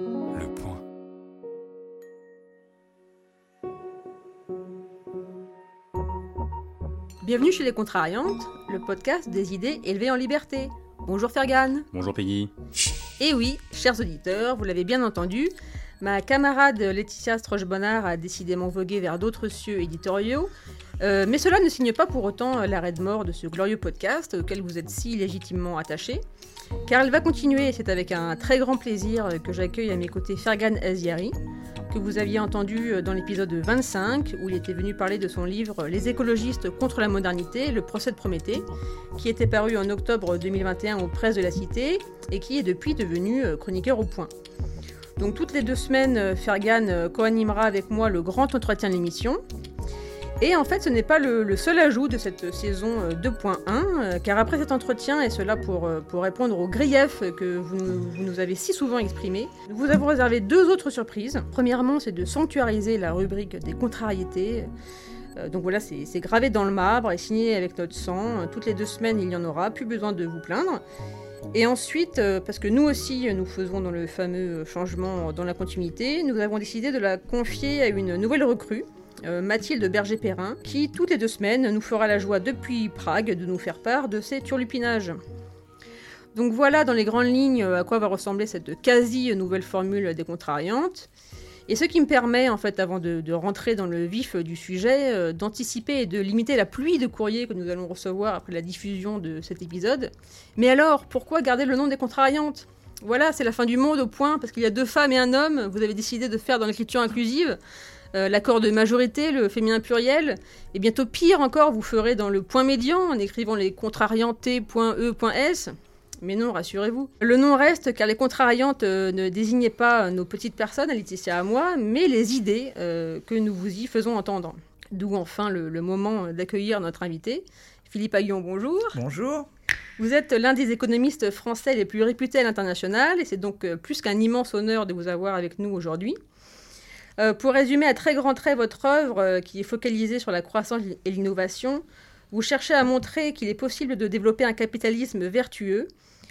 Le point. Bienvenue chez Les Contrariantes, le podcast des idées élevées en liberté. Bonjour Fergan. Bonjour Peggy. Et oui, chers auditeurs, vous l'avez bien entendu, ma camarade Laetitia Stroche-Bonnard a décidément vogué vers d'autres cieux éditoriaux. Euh, mais cela ne signe pas pour autant l'arrêt de mort de ce glorieux podcast auquel vous êtes si légitimement attachés. Car elle va continuer, et c'est avec un très grand plaisir que j'accueille à mes côtés Fergan Aziari, que vous aviez entendu dans l'épisode 25, où il était venu parler de son livre Les écologistes contre la modernité, le procès de Prométhée, qui était paru en octobre 2021 aux presses de la Cité, et qui est depuis devenu chroniqueur au point. Donc toutes les deux semaines, Fergan co-animera avec moi le grand entretien de l'émission, et en fait, ce n'est pas le, seul ajout de cette saison 2.1, euh, car après cet entretien, et cela pour, euh, répondre aux griefs que vous, nous avez si souvent exprimés, nous vous avons réservé deux autres surprises. Premièrement, c'est de sanctuariser la rubrique des contrariétés. Euh, donc voilà, c'est gravé dans le marbre et signé avec notre sang. Toutes les deux semaines, il y en aura, plus besoin de vous plaindre. Et ensuite, parce que nous aussi, nous faisons dans le fameux changement dans la continuité, nous avons décidé de la confier à une nouvelle recrue, euh, Mathilde Berger-Perrin, qui toutes les deux semaines nous fera la joie depuis Prague de nous faire part de ses turlupinages. Donc voilà dans les grandes lignes à quoi va ressembler cette quasi nouvelle formule des contrariantes. Et ce qui me permet, en fait, avant de, rentrer dans le vif du sujet, euh, d'anticiper et de limiter la pluie de courriers que nous allons recevoir après la diffusion de cet épisode. Mais alors, pourquoi garder le nom des contrariantes? Voilà, c'est la fin du monde au point, parce qu'il y a deux femmes et un homme, vous avez décidé de faire dans l'écriture inclusive. Euh, l'accord de majorité, le féminin pluriel, et bientôt pire encore, vous ferez dans le point médian en écrivant les contrariantés.e.s. Mais non, rassurez-vous. Le nom reste car les contrariantes euh, ne désignaient pas nos petites personnes, Laetitia à moi, mais les idées euh, que nous vous y faisons entendre. D'où enfin le, moment d'accueillir notre invité. Philippe Aguillon, bonjour. Bonjour. Vous êtes l'un des économistes français les plus réputés à l'international et c'est donc plus qu'un immense honneur de vous avoir avec nous aujourd'hui. Euh, pour résumer à très grands traits votre œuvre, euh, qui est focalisée sur la croissance et l'innovation, vous cherchez à montrer qu'il est possible de développer un capitalisme vertueux,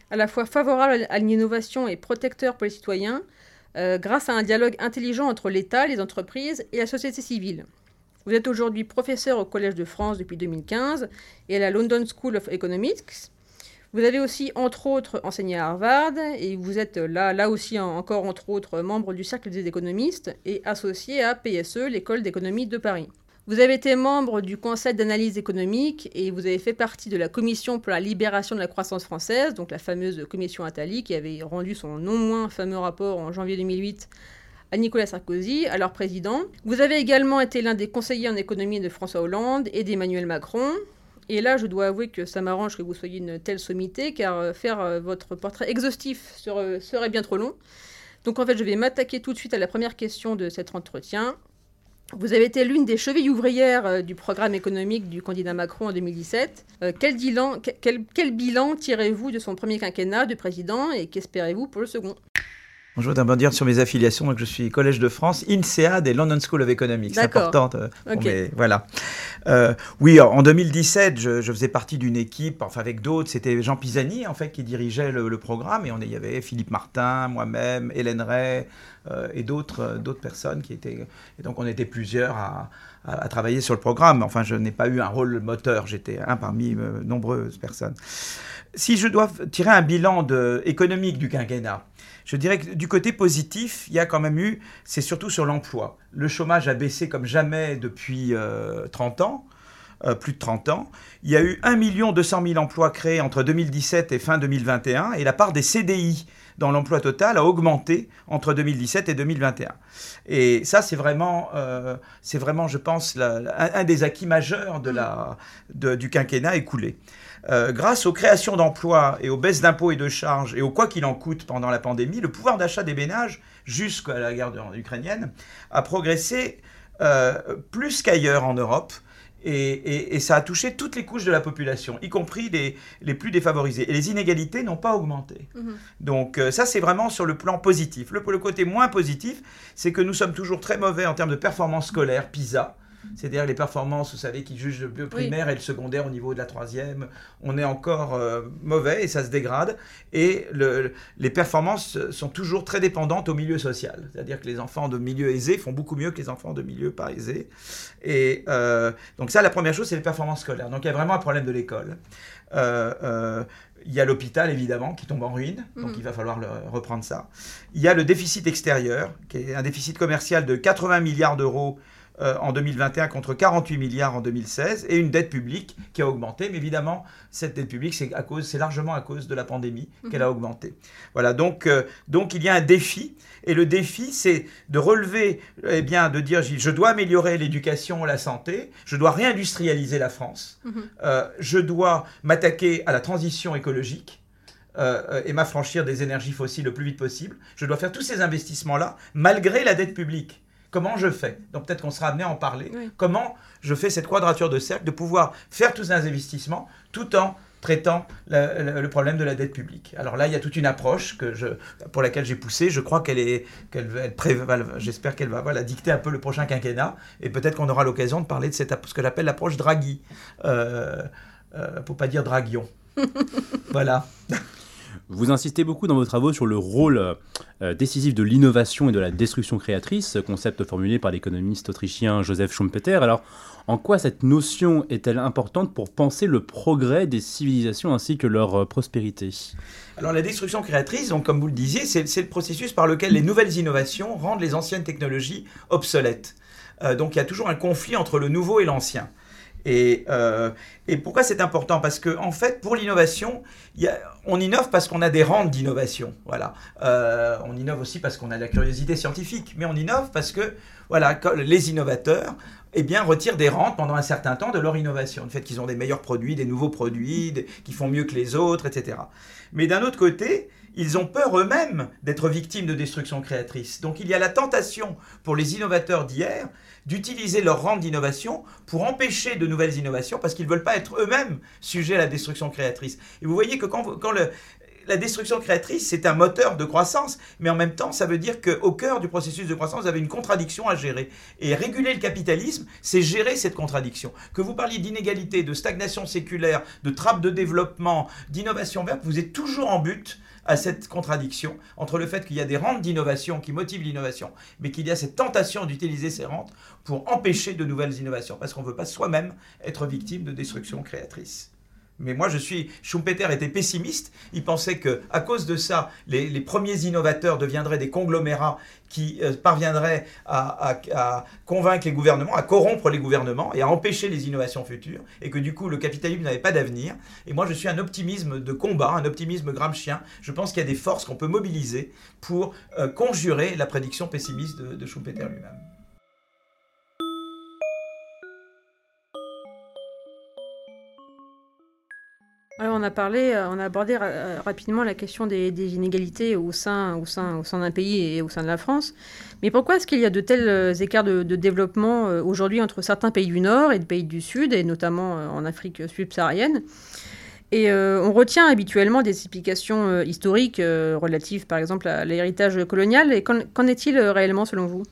à la fois favorable à l'innovation et protecteur pour les citoyens, euh, grâce à un dialogue intelligent entre l'État, les entreprises et la société civile. Vous êtes aujourd'hui professeur au Collège de France depuis 2015 et à la London School of Economics. Vous avez aussi, entre autres, enseigné à Harvard, et vous êtes là, là aussi encore, entre autres, membre du Cercle des économistes et associé à PSE, l'école d'économie de Paris. Vous avez été membre du Conseil d'analyse économique et vous avez fait partie de la Commission pour la libération de la croissance française, donc la fameuse commission Attali, qui avait rendu son non moins fameux rapport en janvier 2008 à Nicolas Sarkozy, alors président. Vous avez également été l'un des conseillers en économie de François Hollande et d'Emmanuel Macron. Et là, je dois avouer que ça m'arrange que vous soyez une telle sommité, car euh, faire euh, votre portrait exhaustif serait, bien trop long. Donc en fait, je vais m'attaquer tout de suite à la première question de cet entretien. Vous avez été l'une des chevilles ouvrières euh, du programme économique du candidat Macron en 2017. quel, bilan, quel bilan tirez-vous de son premier quinquennat de président et qu'espérez-vous pour le second? Je voudrais d'abord dire sur mes affiliations donc je suis Collège de France, INSEAD et London School of Economics. C'est important. Euh, voilà. Euh, oui, en 2017, je, faisais partie d'une équipe, enfin avec d'autres, c'était Jean Pisani en fait qui dirigeait le, programme et on il y avait Philippe Martin, moi-même, Hélène Ray euh, et d'autres d'autres personnes qui étaient. Et donc on était plusieurs à, à, travailler sur le programme. Enfin, je n'ai pas eu un rôle moteur, j'étais un parmi nombreuses personnes. Si je dois tirer un bilan de, économique du quinquennat, je dirais que du côté positif, il y a quand même eu, c'est surtout sur l'emploi. Le chômage a baissé comme jamais depuis 30 euh, ans. Euh, plus de 30 ans. Il y a eu 1 200 000 emplois créés entre 2017 et fin 2021 et la part des CDI dans l'emploi total a augmenté entre 2017 et 2021. Et ça, c'est vraiment, euh, vraiment, je pense, un, des acquis majeurs de la, du quinquennat écoulé. Euh, grâce aux créations d'emplois et aux baisses d'impôts et de charges et au quoi qu'il en coûte pendant la pandémie, le pouvoir d'achat des ménages, jusqu'à la guerre ukrainienne, a progressé euh, plus qu'ailleurs en Europe. Et, ça a touché toutes les couches de la population, y compris les, plus défavorisées. Et les inégalités n'ont pas augmenté. Mhm. Donc euh, ça, c'est vraiment sur le plan positif. Le, le côté moins positif, c'est que nous sommes toujours très mauvais en termes de performance scolaire, PISA. C'est-à-dire les performances, vous savez, qui jugent le primaire et le secondaire au niveau de la troisième. On est encore euh, mauvais et ça se dégrade. Et le, les performances sont toujours très dépendantes au milieu social. C'est-à-dire que les enfants de milieu aisé font beaucoup mieux que les enfants de milieu pas aisé. Et euh, donc ça, la première chose, c'est les performances scolaires. Donc il y a vraiment un problème de l'école. Euh, il y a l'hôpital, évidemment, qui tombe en ruine, donc mhm. il va falloir reprendre ça. Il y a le déficit extérieur, qui est un déficit commercial de 80 milliards d'euros euh, en 2021 contre 48 milliards en 2016 et une dette publique qui a augmenté. Mais évidemment, cette dette publique, c'est, à cause, c'est largement à cause de la pandémie mhm. qu'elle a augmenté. Voilà, donc, euh, donc il y a un défi. Et le défi, c'est de relever, eh bien, de dire, je dois améliorer l'éducation, la santé, je dois réindustrialiser la France, mhm. euh, je dois m'attaquer à la transition écologique. et m'affranchir des énergies fossiles le plus vite possible. Je dois faire tous ces investissements-là malgré la dette publique. Comment je fais Donc peut-être qu'on sera amené à en parler. Comment je fais cette quadrature de cercle de pouvoir faire tous ces investissements tout en traitant le, problème de la dette publique? Alors là, il y a toute une approche que je, pour laquelle j'ai poussé. Je crois qu'elle est, qu'elle j'espère qu'elle va voilà, dicter un peu le prochain quinquennat. Et peut-être qu'on aura l'occasion de parler de cette, ce que j'appelle l'approche Draghi. Euh, euh, pour pas dire Dragion. voilà. Vous insistez beaucoup dans vos travaux sur le rôle euh, décisif de l'innovation et de la destruction créatrice, concept formulé par l'économiste autrichien Joseph Schumpeter. Alors, en quoi cette notion est-elle importante pour penser le progrès des civilisations ainsi que leur euh, prospérité? Alors, la destruction créatrice, comme vous le disiez, c'est le processus par lequel les nouvelles innovations rendent les anciennes technologies obsolètes. Euh, donc, il y a toujours un conflit entre le nouveau et l'ancien. Et, euh, et, pourquoi c'est important? Parce que en fait, pour l'innovation, on innove parce qu'on a des rentes d'innovation. Voilà. Euh, on innove aussi parce qu'on a la curiosité scientifique, mais on innove parce que voilà, les innovateurs eh bien, retirent des rentes pendant un certain temps de leur innovation. Le fait qu'ils ont des meilleurs produits, des nouveaux produits, qui font mieux que les autres, etc. Mais d'un autre côté, ils ont peur eux-mêmes d'être victimes de destruction créatrice. Donc il y a la tentation pour les innovateurs d'hier d'utiliser leur rente d'innovation pour empêcher de nouvelles innovations parce qu'ils ne veulent pas être eux-mêmes sujets à la destruction créatrice. Et vous voyez que quand, la destruction créatrice, c'est un moteur de croissance, mais en même temps, ça veut dire qu'au cœur du processus de croissance, vous avez une contradiction à gérer. Et réguler le capitalisme, c'est gérer cette contradiction. Que vous parliez d'inégalité, de stagnation séculaire, de trappe de développement, d'innovation verte, vous êtes toujours en but à cette contradiction entre le fait qu'il y a des rentes d'innovation qui motivent l'innovation, mais qu'il y a cette tentation d'utiliser ces rentes pour empêcher de nouvelles innovations, parce qu'on ne veut pas soi-même être victime de destruction créatrice. Mais moi, je suis. Schumpeter était pessimiste. Il pensait que, à cause de ça, les, premiers innovateurs deviendraient des conglomérats qui euh, parviendraient à, convaincre les gouvernements, à corrompre les gouvernements et à empêcher les innovations futures, et que du coup, le capitalisme n'avait pas d'avenir. Et moi, je suis un optimisme de combat, un optimisme gramscien. Je pense qu'il y a des forces qu'on peut mobiliser pour euh, conjurer la prédiction pessimiste de, de Schumpeter lui-même. On a parlé, euh, on a abordé euh, rapidement la question des, inégalités au sein, au sein, au sein d'un pays et au sein de la France. Mais pourquoi est-ce qu'il y a de tels euh, écarts de, développement aujourd'hui entre certains pays du Nord et des pays du Sud, et notamment en Afrique subsaharienne? Et on retient habituellement des explications historiques relatives, par exemple, à l'héritage colonial. Et qu'en est-il réellement selon vous?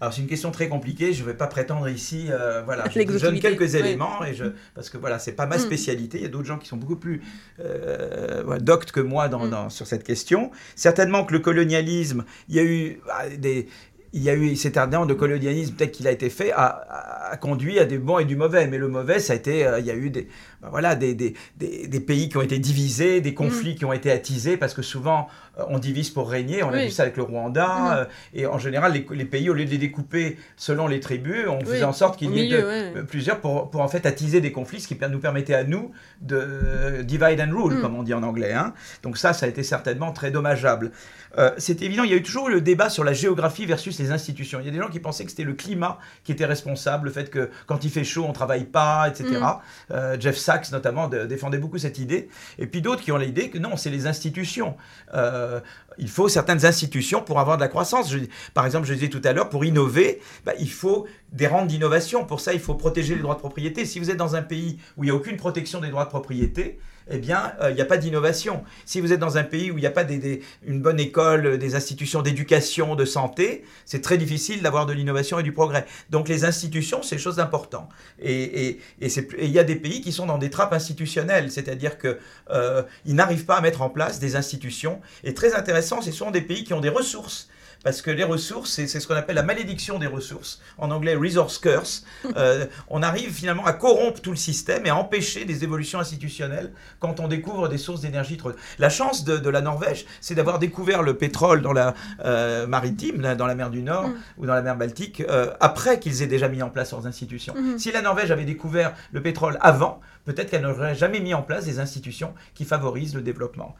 Alors c'est une question très compliquée, je ne vais pas prétendre ici, euh, voilà, je donne quelques éléments, et je, parce que voilà, c'est pas ma mm. spécialité, il y a d'autres gens qui sont beaucoup plus euh, doctes que moi dans, mm. dans, sur cette question. Certainement que le colonialisme, il y a eu ah, des, il y a eu cet ardent de colonialisme peut-être qu'il a été fait a, conduit à des bons et du mauvais mais le mauvais ça a été euh, il y a eu des ben voilà des, des, des, pays qui ont été divisés des conflits mm. qui ont été attisés parce que souvent on divise pour régner on a vu ça avec le Rwanda mm. euh, et en général les, pays au lieu de les découper selon les tribus on faisait en sorte qu'il y ait plusieurs pour, pour en fait attiser des conflits ce qui nous permettait à nous de divide and rule mm. comme on dit en anglais hein. donc ça ça a été certainement très dommageable c'est évident il y a eu toujours le débat sur la géographie versus les institutions. Il y a des gens qui pensaient que c'était le climat qui était responsable, le fait que quand il fait chaud, on travaille pas, etc. Mm. Euh, Jeff Sachs, notamment, défendait beaucoup cette idée. Et puis d'autres qui ont l'idée que non, c'est les institutions. Euh, il faut certaines institutions pour avoir de la croissance. par exemple, je disais tout à l'heure, pour innover, bah, il faut des rentes d'innovation. Pour ça, il faut protéger les droits de propriété. Si vous êtes dans un pays où il n'y a aucune protection des droits de propriété, eh bien, il n'y a pas d'innovation. Si vous êtes dans un pays où il n'y a pas une bonne école, des institutions d'éducation, de santé, c'est très difficile d'avoir de l'innovation et du progrès. Donc les institutions, c'est chose d'important. Et il y a des pays qui sont dans des trappes institutionnelles, c'est-à-dire qu'ils euh, n'arrivent pas à mettre en place des institutions. Et très intéressant, ce sont des pays qui ont des ressources parce que les ressources, c'est ce qu'on appelle la malédiction des ressources, en anglais resource curse. Euh, on arrive finalement à corrompre tout le système et à empêcher des évolutions institutionnelles quand on découvre des sources d'énergie trop. La chance de, la Norvège, c'est d'avoir découvert le pétrole dans la euh, maritime, dans la mer du Nord mm. ou dans la mer Baltique, euh, après qu'ils aient déjà mis en place leurs institutions. Mm-hmm. Si la Norvège avait découvert le pétrole avant, peut-être qu'elle n'aurait jamais mis en place des institutions qui favorisent le développement.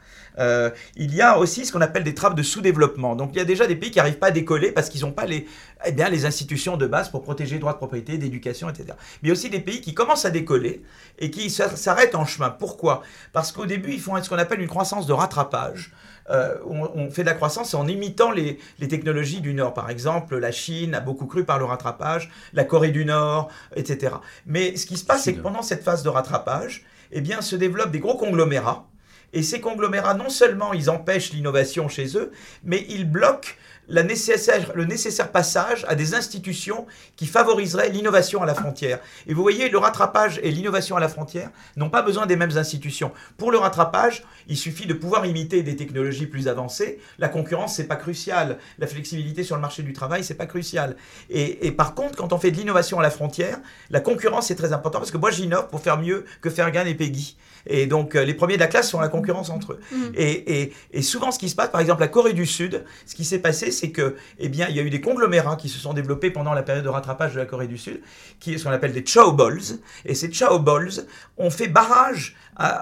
il y a aussi ce qu'on appelle des trappes de sous-développement. Donc il y a déjà des pays qui n'arrivent pas à décoller parce qu'ils n'ont pas les, eh bien, les institutions de base pour protéger les droits de propriété, d'éducation, etc. Mais aussi des pays qui commencent à décoller et qui s'arrêtent en chemin. Pourquoi? Parce qu'au début, ils font ce qu'on appelle une croissance de rattrapage. Euh, on, fait de la croissance en imitant les, les, technologies du Nord. Par exemple, la Chine a beaucoup cru par le rattrapage, la Corée du Nord, etc. Mais ce qui se passe, c'est que pendant cette phase de rattrapage, eh bien, se développent des gros conglomérats. Et ces conglomérats, non seulement ils empêchent l'innovation chez eux, mais ils bloquent le nécessaire passage à des institutions qui favoriseraient l'innovation à la frontière. Et vous voyez, le rattrapage et l'innovation à la frontière n'ont pas besoin des mêmes institutions. Pour le rattrapage, il suffit de pouvoir imiter des technologies plus avancées. La concurrence, c'est pas crucial. La flexibilité sur le marché du travail, c'est pas crucial. Et, par contre, quand on fait de l'innovation à la frontière, la concurrence est très importante parce que moi, j'innove pour faire mieux que Fergan et Peggy. Et donc, euh, les premiers de la classe sont la concurrence entre eux. Mm. Et, et, souvent, ce qui se passe, par exemple, la Corée du Sud, ce qui s'est passé, c'est que, eh bien, il y a eu des conglomérats qui se sont développés pendant la période de rattrapage de la Corée du Sud, qui est ce qu'on appelle des Chow Balls. Et ces Chow Balls ont fait barrage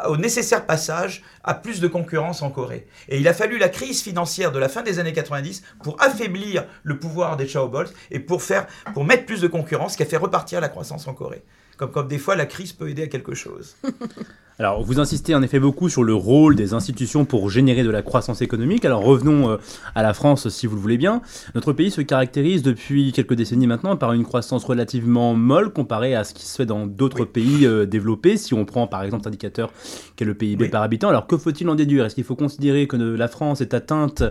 au nécessaire passage à plus de concurrence en Corée. Et il a fallu la crise financière de la fin des années 90 pour affaiblir le pouvoir des Chow Balls et pour, faire, pour mettre plus de concurrence, qui a fait repartir la croissance en Corée. Comme, comme des fois, la crise peut aider à quelque chose. Alors, vous insistez en effet beaucoup sur le rôle des institutions pour générer de la croissance économique. Alors, revenons euh, à la France, si vous le voulez bien. Notre pays se caractérise depuis quelques décennies maintenant par une croissance relativement molle comparée à ce qui se fait dans d'autres pays euh, développés. Si on prend par exemple l'indicateur qu'est le PIB par habitant, alors que faut-il en déduire? Est-ce qu'il faut considérer que la France est atteinte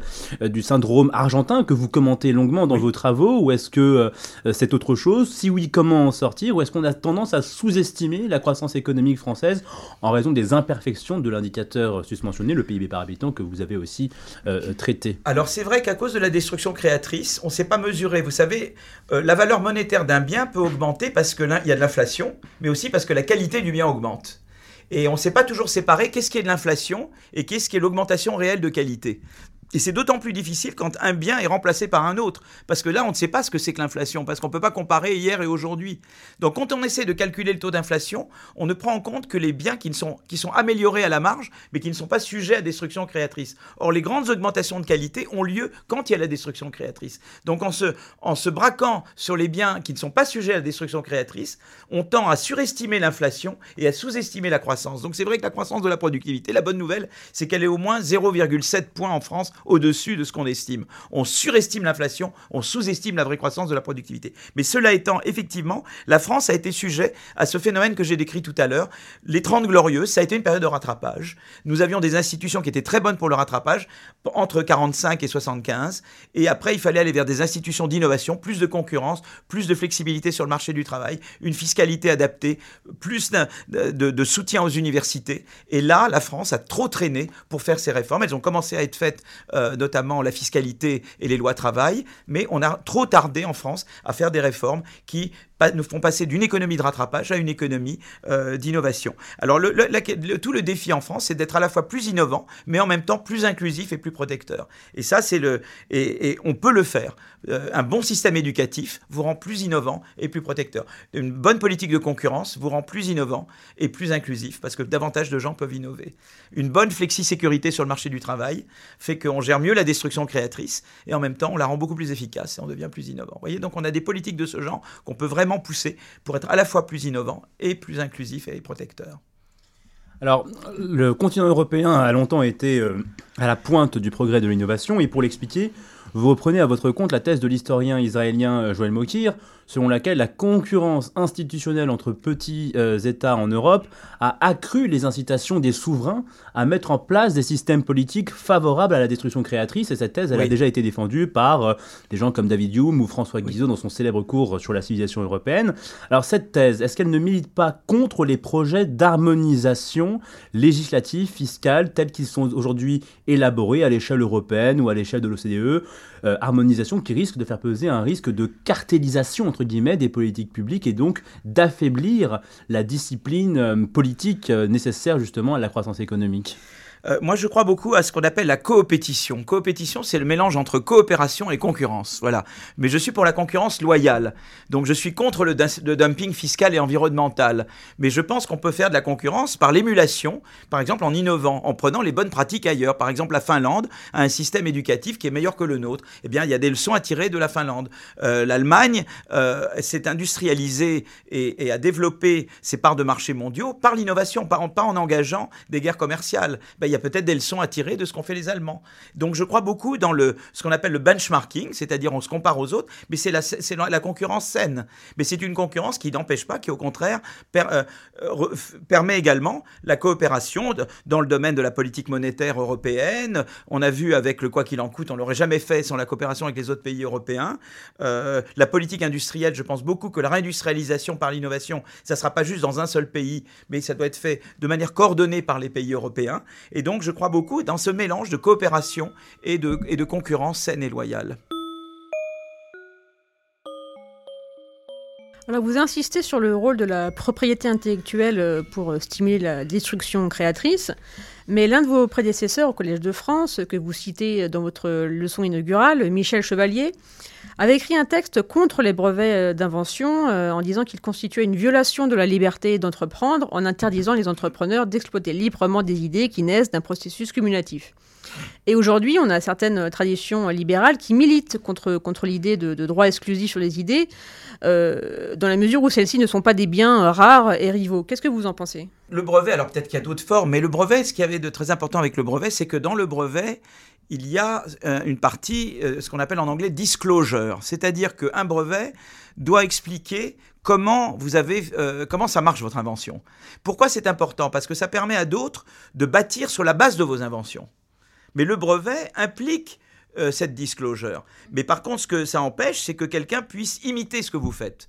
euh, du syndrome argentin que vous commentez longuement dans vos travaux? Ou est-ce que c'est autre chose? Si oui, comment en sortir? Ou est-ce qu'on a tendance à sous-estimer la croissance économique française en raison des imperfections de l'indicateur susmentionné, le PIB par habitant, que vous avez aussi euh, traité. Alors c'est vrai qu'à cause de la destruction créatrice, on ne sait pas mesurer. Vous savez, euh, la valeur monétaire d'un bien peut augmenter parce qu'il y a de l'inflation, mais aussi parce que la qualité du bien augmente. Et on ne sait pas toujours séparer qu'est-ce qui est de l'inflation et qu'est-ce qui est l'augmentation réelle de qualité. Et c'est d'autant plus difficile quand un bien est remplacé par un autre. Parce que là, on ne sait pas ce que c'est que l'inflation, parce qu'on ne peut pas comparer hier et aujourd'hui. Donc quand on essaie de calculer le taux d'inflation, on ne prend en compte que les biens qui, sont, qui sont améliorés à la marge, mais qui ne sont pas sujets à destruction créatrice. Or, les grandes augmentations de qualité ont lieu quand il y a la destruction créatrice. Donc en se, en se braquant sur les biens qui ne sont pas sujets à la destruction créatrice, on tend à surestimer l'inflation et à sous-estimer la croissance. Donc c'est vrai que la croissance de la productivité, la bonne nouvelle, c'est qu'elle est au moins 0,7 points en France au-dessus de ce qu'on estime. On surestime l'inflation, on sous-estime la vraie croissance de la productivité. Mais cela étant, effectivement, la France a été sujet à ce phénomène que j'ai décrit tout à l'heure. Les 30 glorieuses, ça a été une période de rattrapage. Nous avions des institutions qui étaient très bonnes pour le rattrapage, entre 45 et 75. Et après, il fallait aller vers des institutions d'innovation, plus de concurrence, plus de flexibilité sur le marché du travail, une fiscalité adaptée, plus de, soutien aux universités. Et là, la France a trop traîné pour faire ces réformes. Elles ont commencé à être faites euh, notamment la fiscalité et les lois travail, mais on a trop tardé en France à faire des réformes qui nous font passer d'une économie de rattrapage à une économie euh, d'innovation. Alors tout le défi en France, c'est d'être à la fois plus innovant, mais en même temps plus inclusif et plus protecteur. Et ça, c'est le et, on peut le faire. Euh, un bon système éducatif vous rend plus innovant et plus protecteur. Une bonne politique de concurrence vous rend plus innovant et plus inclusif parce que davantage de gens peuvent innover. Une bonne flexi-sécurité sur le marché du travail fait qu'on gère mieux la destruction créatrice et en même temps on la rend beaucoup plus efficace et on devient plus innovant. Vous voyez, donc on a des politiques de ce genre qu'on peut vraiment poussé pour être à la fois plus innovant et plus inclusif et protecteur. Alors, le continent européen a longtemps été euh, à la pointe du progrès de l'innovation, et pour l'expliquer, vous reprenez à votre compte la thèse de l'historien israélien euh, Joël Mokir selon laquelle la concurrence institutionnelle entre petits euh, États en Europe a accru les incitations des souverains à mettre en place des systèmes politiques favorables à la destruction créatrice. Et cette thèse, elle a déjà été défendue par euh, des gens comme David Hume ou François Guizot dans son célèbre cours sur la civilisation européenne. Alors cette thèse, est-ce qu'elle ne milite pas contre les projets d'harmonisation législative, fiscale, tels qu'ils sont aujourd'hui élaborés à l'échelle européenne ou à l'échelle de l'OCDE euh, Harmonisation qui risque de faire peser un risque de cartélisation, des politiques publiques et donc d'affaiblir la discipline euh, politique euh, nécessaire justement à la croissance économique. Euh, moi, je crois beaucoup à ce qu'on appelle la coopétition. Coopétition, c'est le mélange entre coopération et concurrence. Voilà. Mais je suis pour la concurrence loyale. Donc, je suis contre le, dumping fiscal et environnemental. Mais je pense qu'on peut faire de la concurrence par l'émulation, par exemple en innovant, en prenant les bonnes pratiques ailleurs. Par exemple, la Finlande a un système éducatif qui est meilleur que le nôtre. Eh bien, il y a des leçons à tirer de la Finlande. Euh, L'Allemagne euh, s'est industrialisée et, a développé ses parts de marché mondiaux par l'innovation, pas, pas en, engageant des guerres commerciales. Ben, y a peut-être des leçons à tirer de ce qu'ont fait les Allemands. Donc je crois beaucoup dans le, ce qu'on appelle le benchmarking, c'est-à-dire on se compare aux autres, mais c'est la, concurrence saine. Mais c'est une concurrence qui n'empêche pas, qui au contraire euh, permet également la coopération dans le domaine de la politique monétaire européenne. On a vu avec le quoi qu'il en coûte, on l'aurait jamais fait sans la coopération avec les autres pays européens. Euh, la politique industrielle, je pense beaucoup que la réindustrialisation par l'innovation, ça ne sera pas juste dans un seul pays, mais ça doit être fait de manière coordonnée par les pays européens. Donc, je crois beaucoup dans ce mélange de coopération et et de concurrence saine et loyale. Vous insistez sur le rôle de la propriété intellectuelle euh, pour euh, stimuler la destruction créatrice, mais l'un de vos prédécesseurs au Collège de France, que vous citez dans votre leçon inaugurale, Michel Chevalier, avait écrit un texte contre les brevets euh, d'invention euh, en disant qu'il constituait une violation de la liberté d'entreprendre en interdisant les entrepreneurs d'exploiter librement des idées qui naissent d'un processus cumulatif. Et aujourd'hui, on a certaines traditions libérales qui militent contre, contre l'idée de, droit exclusif sur les idées, euh, dans la mesure où celles-ci ne sont pas des biens rares et rivaux. Qu'est-ce que vous en pensez? Le brevet, alors peut-être qu'il y a d'autres formes, mais le brevet, ce qui avait de très important avec le brevet, c'est que dans le brevet, il y a euh, une partie, euh, ce qu'on appelle en anglais disclosure, c'est-à-dire qu'un brevet doit expliquer comment vous avez, comment ça marche votre invention. Pourquoi c'est important? Parce que ça permet à d'autres de bâtir sur la base de vos inventions. Mais le brevet implique cette disclosure. Mais par contre, ce que ça empêche, c'est que quelqu'un puisse imiter ce que vous faites.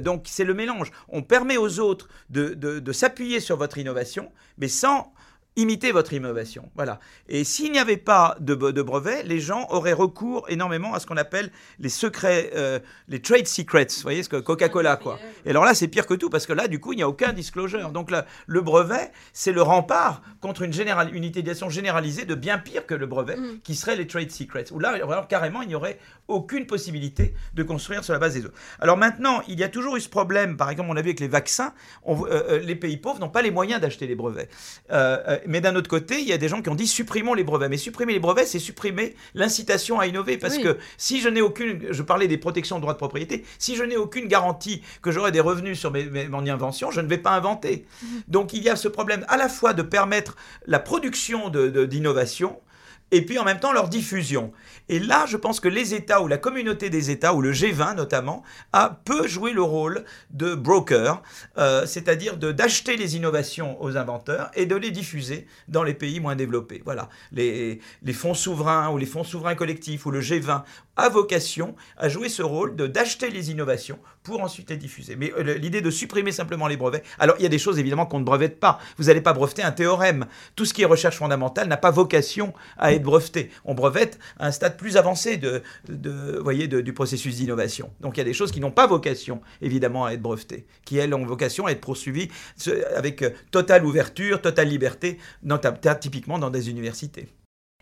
donc c'est le mélange. On permet aux autres de, de s'appuyer sur votre innovation, mais sans imiter votre innovation. Voilà. Et s'il n'y avait pas de, de brevet, les gens auraient recours énormément à ce qu'on appelle les secrets, euh, les trade secrets. Vous voyez, ce que Coca-Cola, quoi. Et alors là, c'est pire que tout, parce que là, du coup, il n'y a aucun disclosure. Donc là, le brevet, c'est le rempart contre une, général, une utilisation généralisée de bien pire que le brevet, mm. qui serait les trade secrets. Où là, alors, carrément, il n'y aurait aucune possibilité de construire sur la base des autres. Alors maintenant, il y a toujours eu ce problème, par exemple, on a vu avec les vaccins, on, euh, euh, les pays pauvres n'ont pas les moyens d'acheter les brevets mais d'un autre côté, il y a des gens qui ont dit supprimons les brevets. Mais supprimer les brevets, c'est supprimer l'incitation à innover. Parce que si je n'ai aucune, je parlais des protections de droits de propriété, si je n'ai aucune garantie que j'aurai des revenus sur mes, mon invention, je ne vais pas inventer. Mhm. Donc il y a ce problème à la fois de permettre la production d'innovation, de, et puis en même temps leur diffusion. Et là, je pense que les États ou la communauté des États, ou le G20 notamment, a, peut jouer le rôle de broker, euh, c'est-à-dire d'acheter les innovations aux inventeurs et de les diffuser dans les pays moins développés. Voilà, les, les fonds souverains ou les fonds souverains collectifs ou le G20 a vocation à jouer ce rôle de d'acheter les innovations pour ensuite les diffuser. Mais euh, l'idée de supprimer simplement les brevets, alors il y a des choses évidemment qu'on ne brevette pas. Vous n'allez pas breveter un théorème. Tout ce qui est recherche fondamentale n'a pas vocation à être breveté. On brevette à un stade plus avancé de, de voyez, du processus d'innovation. Donc il y a des choses qui n'ont pas vocation évidemment à être brevetées, qui elles ont vocation à être poursuivies avec euh, totale ouverture, totale liberté, typiquement dans des universités.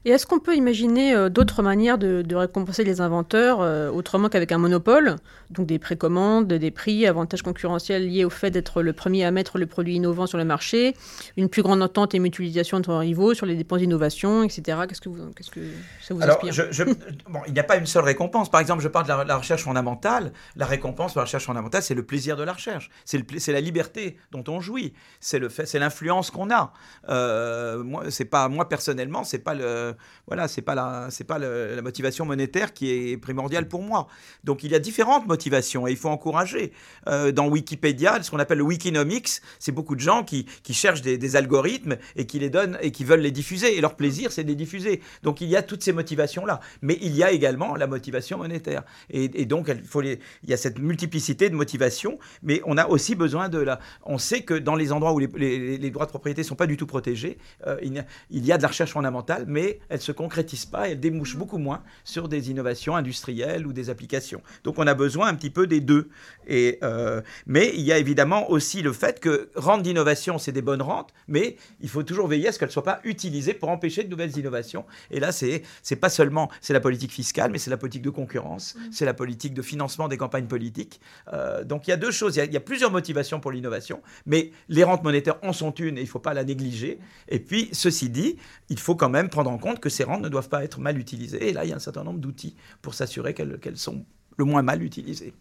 Et est-ce qu'on peut imaginer euh, d'autres manières de, récompenser les inventeurs euh, autrement qu'avec un monopole? Donc des précommandes, des prix, avantages concurrentiels liés au fait d'être le premier à mettre le produit innovant sur le marché, une plus grande entente et mutualisation entre rivaux sur les dépenses d'innovation, etc. Qu'est-ce que, vous, qu'est-ce que ça vous inspire? bon, Il n'y a pas une seule récompense. Par exemple, je parle de la, recherche fondamentale. La récompense pour la recherche fondamentale, c'est le plaisir de la recherche. C'est, c'est la liberté dont on jouit. C'est, le fait, c'est l'influence qu'on a. Euh, moi, c'est pas, moi, personnellement, c'est pas le voilà, c'est pas la, c'est pas la motivation monétaire qui est primordiale pour moi. Donc il y a différentes motivations et il faut encourager. Euh, dans Wikipédia, ce qu'on appelle le Wikinomics, c'est beaucoup de gens qui, qui cherchent des, algorithmes et qui les donnent et qui veulent les diffuser. Et leur plaisir, c'est de les diffuser. Donc il y a toutes ces motivations-là. Mais il y a également la motivation monétaire. Et, donc il, faut il y a cette multiplicité de motivations, mais on a aussi besoin de la. On sait que dans les endroits où les, droits de propriété sont pas du tout protégés, euh, il, y a, il, y a, de la recherche fondamentale, mais elle se concrétise pas, elle débouche beaucoup moins sur des innovations industrielles ou des applications. Donc on a besoin un petit peu des deux. Et, euh, mais il y a évidemment aussi le fait que rente d'innovation, c'est des bonnes rentes, mais il faut toujours veiller à ce qu'elles ne soient pas utilisées pour empêcher de nouvelles innovations. Et là, c'est c'est pas seulement c'est la politique fiscale, mais c'est la politique de concurrence, mmh. c'est la politique de financement des campagnes politiques. Euh, donc il y a deux choses. Il y a, il y a plusieurs motivations pour l'innovation, mais les rentes monétaires en sont une et il ne faut pas la négliger. Et puis, ceci dit, il faut quand même prendre en compte que ces rentes ne doivent pas être mal utilisées. Et là, il y a un certain nombre d'outils pour s'assurer qu'elles qu sont le moins mal utilisées.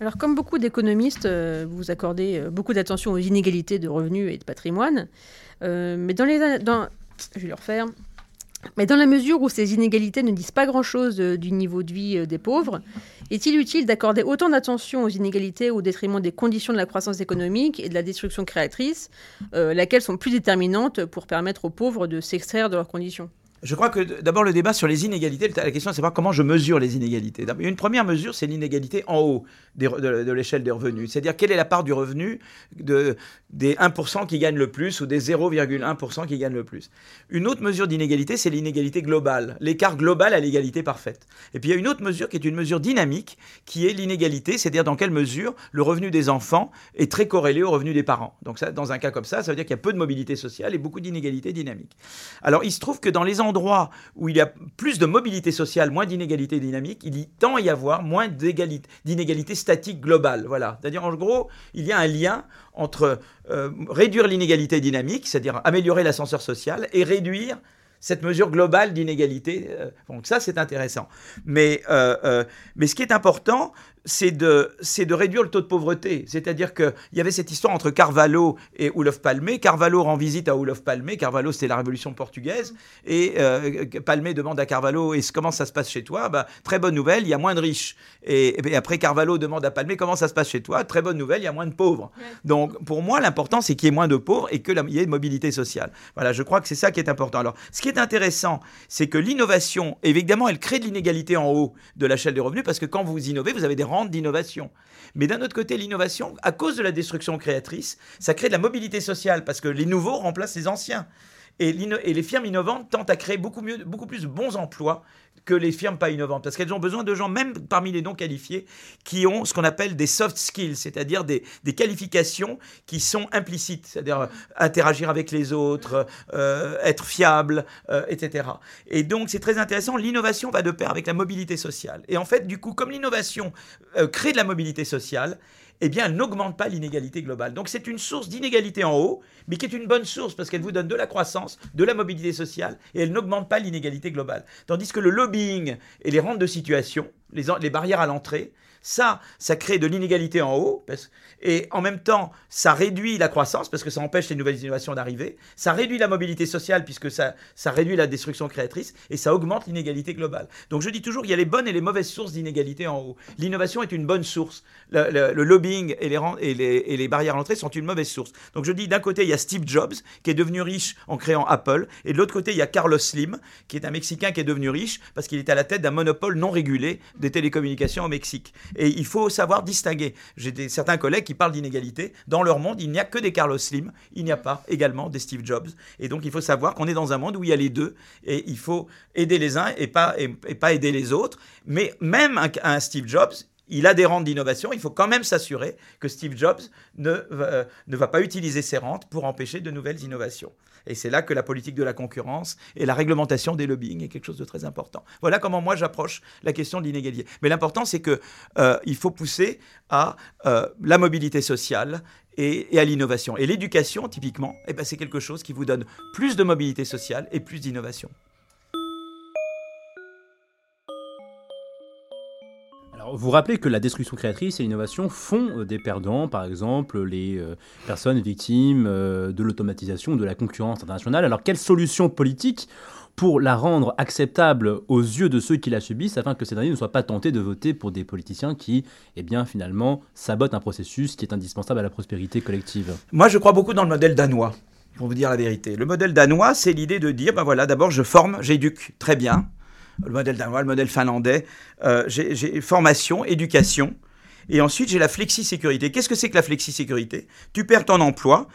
Alors, comme beaucoup d'économistes, euh, vous accordez euh, beaucoup d'attention aux inégalités de revenus et de patrimoine. Euh, mais dans les. Dans, je vais le refaire. Mais dans la mesure où ces inégalités ne disent pas grand-chose du niveau de vie des pauvres, est-il utile d'accorder autant d'attention aux inégalités au détriment des conditions de la croissance économique et de la destruction créatrice, euh, laquelle sont plus déterminantes pour permettre aux pauvres de s'extraire de leurs conditions? Je crois que d'abord le débat sur les inégalités, la question c'est savoir comment je mesure les inégalités. Une première mesure, c'est l'inégalité en haut de, l'échelle des revenus. C'est-à-dire quelle est la part du revenu de, des 1% qui gagnent le plus ou des 0,1% qui gagnent le plus? Une autre mesure d'inégalité, c'est l'inégalité globale, l'écart global à l'égalité parfaite. Et puis il y a une autre mesure qui est une mesure dynamique, qui est l'inégalité, c'est-à-dire dans quelle mesure le revenu des enfants est très corrélé au revenu des parents. Donc ça, dans un cas comme ça, ça veut dire qu'il y a peu de mobilité sociale et beaucoup d'inégalités dynamiques. Alors il se trouve que dans les endroits où il y a plus de mobilité sociale, moins d'inégalité dynamique, il y tend à y avoir moins d'inégalité statique globale. Voilà. C'est-à-dire, en gros, il y a un lien entre euh, réduire l'inégalité dynamique, c'est-à-dire améliorer l'ascenseur social, et réduire cette mesure globale d'inégalité. Euh, donc ça, c'est intéressant. Mais, euh, mais ce qui est important, c'est de, c'est de réduire le taux de pauvreté. C'est-à-dire qu'il y avait cette histoire entre Carvalho et Olof Palme. Carvalho rend visite à Olof Palme. Carvalho, c'était la révolution portugaise. Et euh, Palme demande à Carvalho, et comment ça se passe chez toi? Bah, Très bonne nouvelle, il y a moins de riches. Et, et, après, Carvalho demande à Palme, comment ça se passe chez toi? Très bonne nouvelle, il y a moins de pauvres. Ouais. Donc, pour moi, l'important, c'est qu'il y ait moins de pauvres et qu'il y ait une mobilité sociale. Voilà, je crois que c'est ça qui est important. Alors, ce qui est intéressant, c'est que l'innovation, évidemment, elle crée de l'inégalité en haut de la chaîne des revenus, parce que quand vous innovez, vous avez des d'innovation. Mais d'un autre côté, l'innovation, à cause de la destruction créatrice, ça crée de la mobilité sociale parce que les nouveaux remplacent les anciens. Et, et, les firmes innovantes tentent à créer beaucoup, mieux, beaucoup plus de bons emplois que les firmes pas innovantes, parce qu'elles ont besoin de gens, même parmi les non qualifiés, qui ont ce qu'on appelle des soft skills, c'est-à-dire des, des, qualifications qui sont implicites, c'est-à-dire euh, interagir avec les autres, euh, être fiable, euh, etc. Et donc c'est très intéressant, l'innovation va de pair avec la mobilité sociale. Et en fait, du coup, comme l'innovation crée de la mobilité sociale, eh bien, elle n'augmente pas l'inégalité globale. Donc c'est une source d'inégalité en haut, mais qui est une bonne source parce qu'elle vous donne de la croissance, de la mobilité sociale, et elle n'augmente pas l'inégalité globale. Tandis que le lobbying et les rentes de situation, les, les barrières à l'entrée, ça, ça crée de l'inégalité en haut, et en même temps, ça réduit la croissance, parce que ça empêche les nouvelles innovations d'arriver, ça réduit la mobilité sociale, puisque ça, ça réduit la destruction créatrice, et ça augmente l'inégalité globale. Donc je dis toujours, il y a les bonnes et les mauvaises sources d'inégalité en haut. L'innovation est une bonne source. Le, lobbying et les, et, les, et les, barrières à l'entrée sont une mauvaise source. Donc je dis, d'un côté, il y a Steve Jobs, qui est devenu riche en créant Apple, et de l'autre côté, il y a Carlos Slim, qui est un Mexicain qui est devenu riche, parce qu'il est à la tête d'un monopole non régulé des télécommunications au Mexique. Et il faut savoir distinguer. J'ai des, certains collègues qui parlent d'inégalité. Dans leur monde, il n'y a que des Carlos Slim, il n'y a pas également des Steve Jobs. Et donc, il faut savoir qu'on est dans un monde où il y a les deux. Et il faut aider les uns et pas, et, pas aider les autres. Mais même un Steve Jobs, il a des rentes d'innovation, il faut quand même s'assurer que Steve Jobs ne, euh, ne va pas utiliser ces rentes pour empêcher de nouvelles innovations. Et c'est là que la politique de la concurrence et la réglementation des lobbying est quelque chose de très important. Voilà comment moi j'approche la question de l'inégalité. Mais l'important, c'est qu'il euh, faut pousser à euh, la mobilité sociale et, et à l'innovation. Et l'éducation, typiquement, eh ben, c'est quelque chose qui vous donne plus de mobilité sociale et plus d'innovation. Vous rappelez que la destruction créatrice et l'innovation font des perdants, par exemple les euh, personnes victimes euh, de l'automatisation, de la concurrence internationale. Alors, quelles solutions politiques pour la rendre acceptable aux yeux de ceux qui la subissent, afin que ces derniers ne soient pas tentés de voter pour des politiciens qui, eh bien, finalement, sabotent un processus qui est indispensable à la prospérité collective? Moi, je crois beaucoup dans le modèle danois pour vous dire la vérité. Le modèle danois, c'est l'idée de dire, ben voilà, d'abord je forme, j'éduque très bien. Le modèle danois, le modèle finlandais, euh, j'ai formation, éducation. Et ensuite, j'ai la flexi-sécurité. Qu'est-ce que c'est que la flexi-sécurité? Tu perds ton emploi,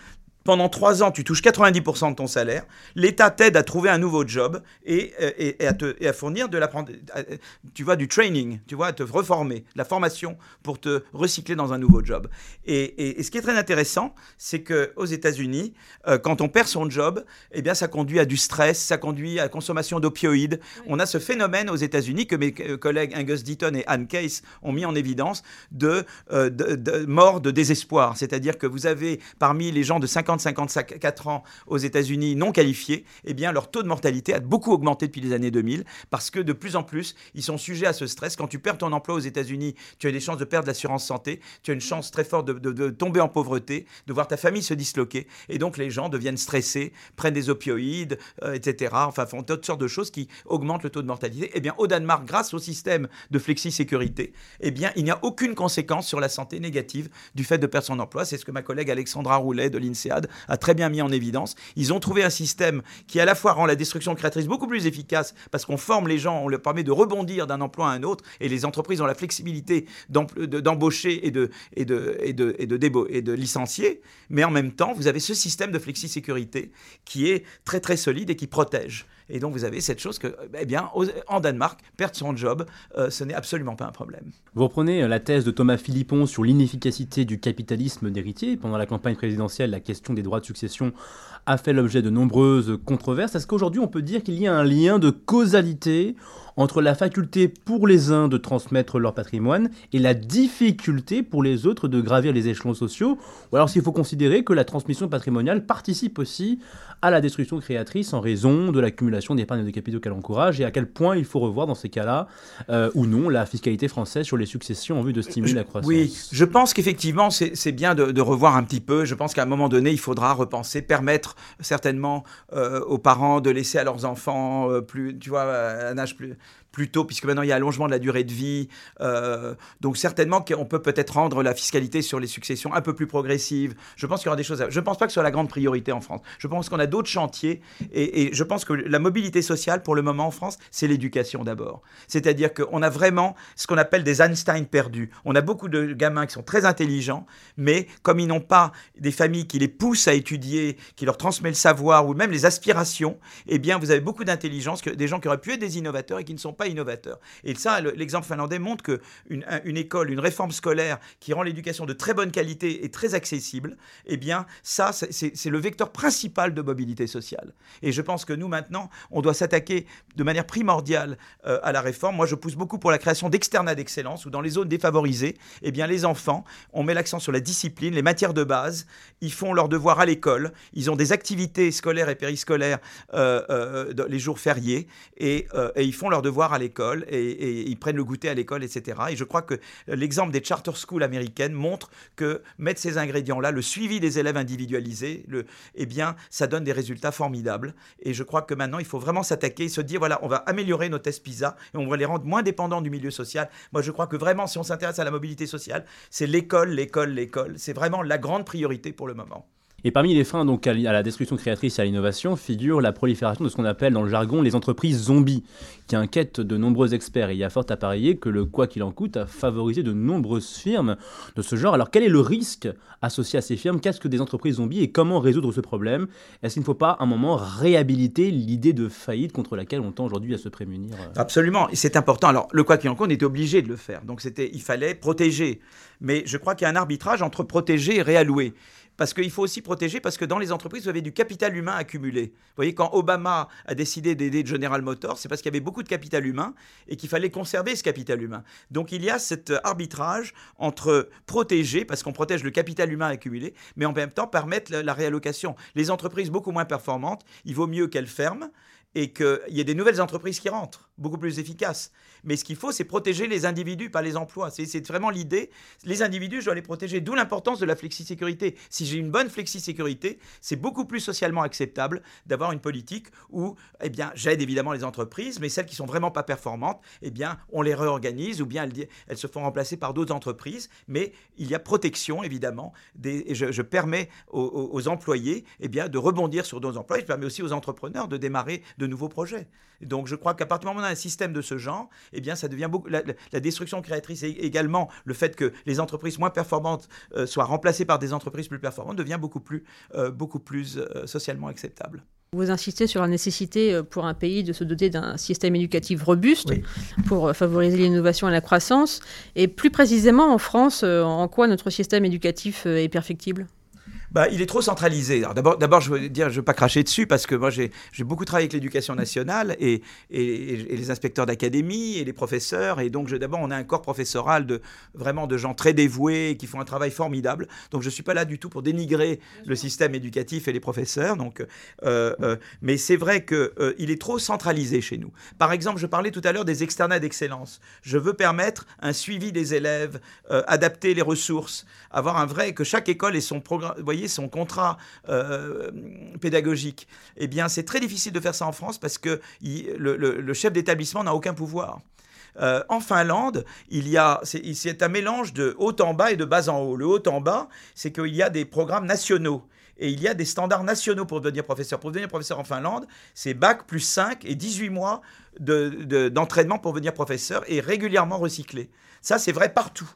pendant trois ans, tu touches 90% de ton salaire. L'État t'aide à trouver un nouveau job et, et, à, te, et à, fournir de l'apprentissage, tu vois, du training, tu vois, à te reformer, de la formation pour te recycler dans un nouveau job. Et, ce qui est très intéressant, c'est qu'aux États-Unis, euh, quand on perd son job, eh bien, ça conduit à du stress, ça conduit à la consommation d'opioïdes. On a ce phénomène aux États-Unis que mes collègues Angus Deaton et Anne Case ont mis en évidence de, euh, de, de mort de désespoir. C'est-à-dire que vous avez parmi les gens de 50 54 ans aux États-Unis non qualifiés, eh bien leur taux de mortalité a beaucoup augmenté depuis les années 2000 parce que de plus en plus, ils sont sujets à ce stress. Quand tu perds ton emploi aux États-Unis, tu as des chances de perdre l'assurance santé, tu as une chance très forte de, tomber en pauvreté, de voir ta famille se disloquer. Et donc les gens deviennent stressés, prennent des opioïdes, euh, etc. Enfin, font toutes sortes de choses qui augmentent le taux de mortalité. Eh bien, au Danemark, grâce au système de flexi-sécurité, eh bien, il n'y a aucune conséquence sur la santé négative du fait de perdre son emploi. C'est ce que ma collègue Alexandra Roulet de a très bien mis en évidence. Ils ont trouvé un système qui à la fois rend la destruction créatrice beaucoup plus efficace parce qu'on forme les gens, on leur permet de rebondir d'un emploi à un autre et les entreprises ont la flexibilité d'embaucher et de, et, de, et, de, et, de et de licencier. Mais en même temps, vous avez ce système de flexi-sécurité qui est très très solide et qui protège. Et donc vous avez cette chose que, eh bien, en Danemark, perdre son job, euh, ce n'est absolument pas un problème. Vous reprenez euh, la thèse de Thomas Philippon sur l'inefficacité du capitalisme d'héritier. Pendant la campagne présidentielle, la question des droits de succession a fait l'objet de nombreuses controverses. Est-ce qu'aujourd'hui on peut dire qu'il y a un lien de causalité entre la faculté pour les uns de transmettre leur patrimoine et la difficulté pour les autres de gravir les échelons sociaux Ou alors s'il faut considérer que la transmission patrimoniale participe aussi à la destruction créatrice en raison de l'accumulation d'épargne et de capitaux qu'elle encourage et à quel point il faut revoir dans ces cas-là euh, ou non la fiscalité française sur les successions en vue de stimuler la croissance Oui, je pense qu'effectivement c'est bien de, revoir un petit peu. Je pense qu'à un moment donné, il faudra repenser, permettre certainement euh, aux parents de laisser à leurs enfants euh, plus, tu vois, un âge plus, plus tôt, puisque maintenant il y a allongement de la durée de vie. Euh, donc certainement qu'on peut peut-être rendre la fiscalité sur les successions un peu plus progressive. Je pense qu'il y aura des choses. À... Je ne pense pas que ce soit la grande priorité en France. Je pense qu'on a d'autres chantiers et, je pense que la mobilité sociale pour le moment en France, c'est l'éducation d'abord. C'est-à-dire qu'on a vraiment ce qu'on appelle des Einstein perdus. On a beaucoup de gamins qui sont très intelligents, mais comme ils n'ont pas des familles qui les poussent à étudier, qui leur transmettent le savoir ou même les aspirations, eh bien vous avez beaucoup d'intelligence, des gens qui auraient pu être des innovateurs et qui ne sont pas innovateur. Et ça, l'exemple finlandais montre que une, école, une réforme scolaire qui rend l'éducation de très bonne qualité et très accessible, eh bien, ça, c'est le vecteur principal de mobilité sociale. Et je pense que nous, maintenant, on doit s'attaquer de manière primordiale euh, à la réforme. Moi, je pousse beaucoup pour la création d'externats d'excellence, où dans les zones défavorisées, eh bien, les enfants, on met l'accent sur la discipline, les matières de base, ils font leurs devoirs à l'école, ils ont des activités scolaires et périscolaires euh, euh, les jours fériés, et, et ils font leurs devoirs à l'école et, ils prennent le goûter à l'école, etc. Et je crois que l'exemple des charter schools américaines montre que mettre ces ingrédients-là, le suivi des élèves individualisés, le, eh bien, ça donne des résultats formidables. Et je crois que maintenant, il faut vraiment s'attaquer et se dire, voilà, on va améliorer nos tests PISA et on va les rendre moins dépendants du milieu social. Moi, je crois que vraiment, si on s'intéresse à la mobilité sociale, c'est l'école, l'école, l'école. C'est vraiment la grande priorité pour le moment. Et parmi les freins donc à la destruction créatrice et à l'innovation figure la prolifération de ce qu'on appelle dans le jargon les entreprises zombies, qui inquiètent de nombreux experts. Et il y a fort à parier que le quoi qu'il en coûte a favorisé de nombreuses firmes de ce genre. Alors quel est le risque associé à ces firmes? Qu'est-ce que des entreprises zombies et comment résoudre ce problème? Est-ce qu'il ne faut pas un moment réhabiliter l'idée de faillite contre laquelle on tend aujourd'hui à se prémunir? Absolument, c'est important. Alors le quoi qu'il en coûte, on était obligé de le faire. Donc c'était, il fallait protéger. Mais je crois qu'il y a un arbitrage entre protéger et réallouer parce qu'il faut aussi protéger, parce que dans les entreprises, vous avez du capital humain accumulé. Vous voyez, quand Obama a décidé d'aider General Motors, c'est parce qu'il y avait beaucoup de capital humain et qu'il fallait conserver ce capital humain. Donc il y a cet arbitrage entre protéger, parce qu'on protège le capital humain accumulé, mais en même temps permettre la réallocation. Les entreprises beaucoup moins performantes, il vaut mieux qu'elles ferment et qu'il y ait des nouvelles entreprises qui rentrent. beaucoup plus efficace. Mais ce qu'il faut, c'est protéger les individus, pas les emplois. C'est vraiment l'idée. Les individus, je dois les protéger, d'où l'importance de la flexisécurité. Si j'ai une bonne flexisécurité, c'est beaucoup plus socialement acceptable d'avoir une politique où, eh bien, j'aide évidemment les entreprises, mais celles qui sont vraiment pas performantes, eh bien, on les réorganise ou bien elles, se font remplacer par d'autres entreprises. Mais il y a protection, évidemment, et je, permets aux, employés, eh bien, de rebondir sur d'autres emplois. Je permets aussi aux entrepreneurs de démarrer de nouveaux projets. Donc, je crois qu'à partir du moment où on a un système de ce genre, eh bien, ça devient beaucoup. La, destruction créatrice et également le fait que les entreprises moins performantes euh, soient remplacées par des entreprises plus performantes devient beaucoup plus, euh, beaucoup plus euh, socialement acceptable. Vous insistez sur la nécessité pour un pays de se doter d'un système éducatif robuste pour favoriser l'innovation et la croissance. Et plus précisément en France, en quoi notre système éducatif est perfectible? Bah, il est trop centralisé. D'abord, je veux dire, je veux pas cracher dessus parce que moi, j'ai beaucoup travaillé avec l'éducation nationale et, et, les inspecteurs d'académie et les professeurs. Et donc, d'abord, on a un corps professoral de vraiment de gens très dévoués qui font un travail formidable. Donc, je suis pas là du tout pour dénigrer le système éducatif et les professeurs. Donc, euh, euh, mais c'est vrai que euh, est trop centralisé chez nous. Par exemple, je parlais tout à l'heure des externats d'excellence. Je veux permettre un suivi des élèves, adapter les ressources, avoir un vrai que chaque école ait son programme. Vous voyez, son contrat euh, pédagogique, eh bien, c'est très difficile de faire ça en France parce que le, chef d'établissement n'a aucun pouvoir. Euh, en Finlande, il y a, c'est un mélange de haut en bas et de bas en haut. Le haut en bas, c'est qu'il y a des programmes nationaux et il y a des standards nationaux pour devenir professeur. Pour devenir professeur en Finlande, c'est bac plus 5 et 18 mois d'entraînement de, pour devenir professeur et régulièrement recyclé. Ça, c'est vrai partout.